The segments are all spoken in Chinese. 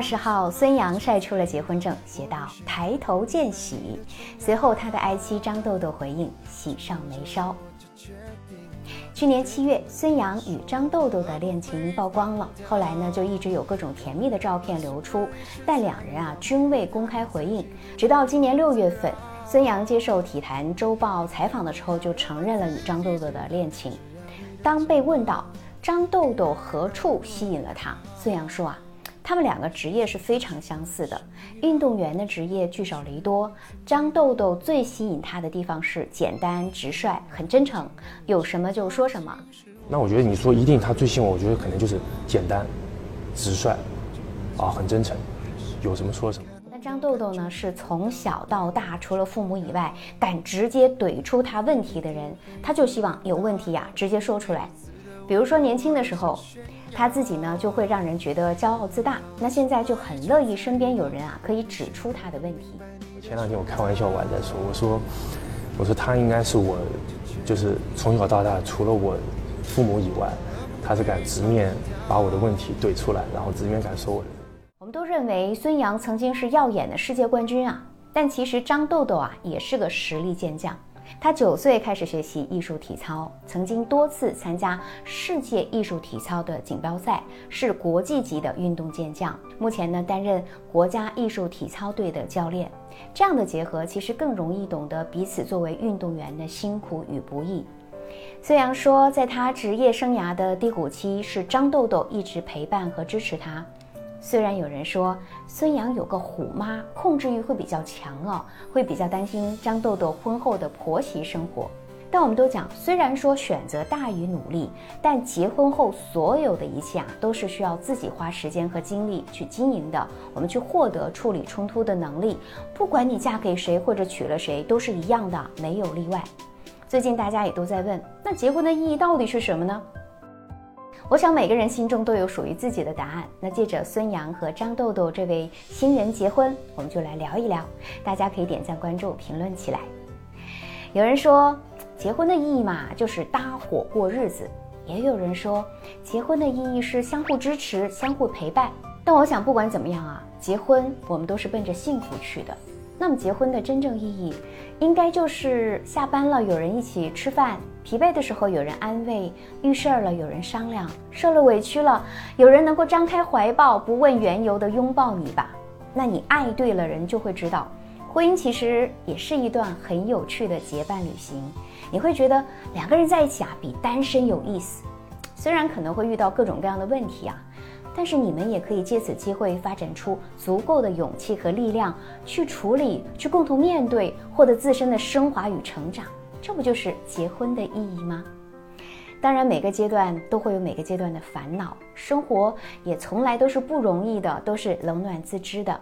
二十号，孙杨晒出了结婚证，写道“抬头见喜”。随后，他的爱妻张豆豆回应“喜上眉梢”。去年七月，孙杨与张豆豆的恋情曝光了，后来呢，就一直有各种甜蜜的照片流出，但两人啊均未公开回应。直到今年六月份，孙杨接受《体坛周报》采访的时候，就承认了与张豆豆的恋情。当被问到张豆豆何处吸引了他，孙杨说啊。他们两个职业是非常相似的，运动员的职业聚少离多。张豆豆最吸引他的地方是简单直率，很真诚，有什么就说什么。那我觉得你说一定他最吸引我，我觉得可能就是简单、直率，啊，很真诚，有什么说什么。那张豆豆呢？是从小到大，除了父母以外，敢直接怼出他问题的人。他就希望有问题呀，直接说出来。比如说年轻的时候。他自己呢，就会让人觉得骄傲自大。那现在就很乐意身边有人啊，可以指出他的问题。前两天我开玩笑，我还在说，我说，我说他应该是我，就是从小到大，除了我父母以外，他是敢直面把我的问题怼出来，然后直面敢说我的。我们都认为孙杨曾经是耀眼的世界冠军啊，但其实张豆豆啊，也是个实力健将。他九岁开始学习艺术体操，曾经多次参加世界艺术体操的锦标赛，是国际级的运动健将。目前呢，担任国家艺术体操队的教练。这样的结合，其实更容易懂得彼此作为运动员的辛苦与不易。孙杨说，在他职业生涯的低谷期，是张豆豆一直陪伴和支持他。虽然有人说孙杨有个虎妈，控制欲会比较强哦，会比较担心张豆豆婚后的婆媳生活，但我们都讲，虽然说选择大于努力，但结婚后所有的一切啊，都是需要自己花时间和精力去经营的。我们去获得处理冲突的能力，不管你嫁给谁或者娶了谁，都是一样的，没有例外。最近大家也都在问，那结婚的意义到底是什么呢？我想每个人心中都有属于自己的答案。那借着孙杨和张豆豆这位新人结婚，我们就来聊一聊。大家可以点赞、关注、评论起来。有人说，结婚的意义嘛，就是搭伙过日子；也有人说，结婚的意义是相互支持、相互陪伴。但我想，不管怎么样啊，结婚我们都是奔着幸福去的。那么，结婚的真正意义，应该就是下班了有人一起吃饭，疲惫的时候有人安慰，遇事儿了有人商量，受了委屈了有人能够张开怀抱，不问缘由的拥抱你吧。那你爱对了人，就会知道，婚姻其实也是一段很有趣的结伴旅行。你会觉得两个人在一起啊，比单身有意思。虽然可能会遇到各种各样的问题啊。但是你们也可以借此机会发展出足够的勇气和力量，去处理、去共同面对，获得自身的升华与成长。这不就是结婚的意义吗？当然，每个阶段都会有每个阶段的烦恼，生活也从来都是不容易的，都是冷暖自知的。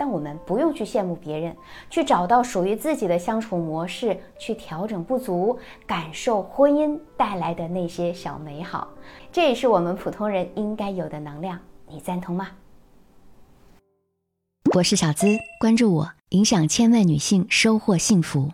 但我们不用去羡慕别人，去找到属于自己的相处模式，去调整不足，感受婚姻带来的那些小美好。这也是我们普通人应该有的能量。你赞同吗？我是小资，关注我，影响千万女性，收获幸福。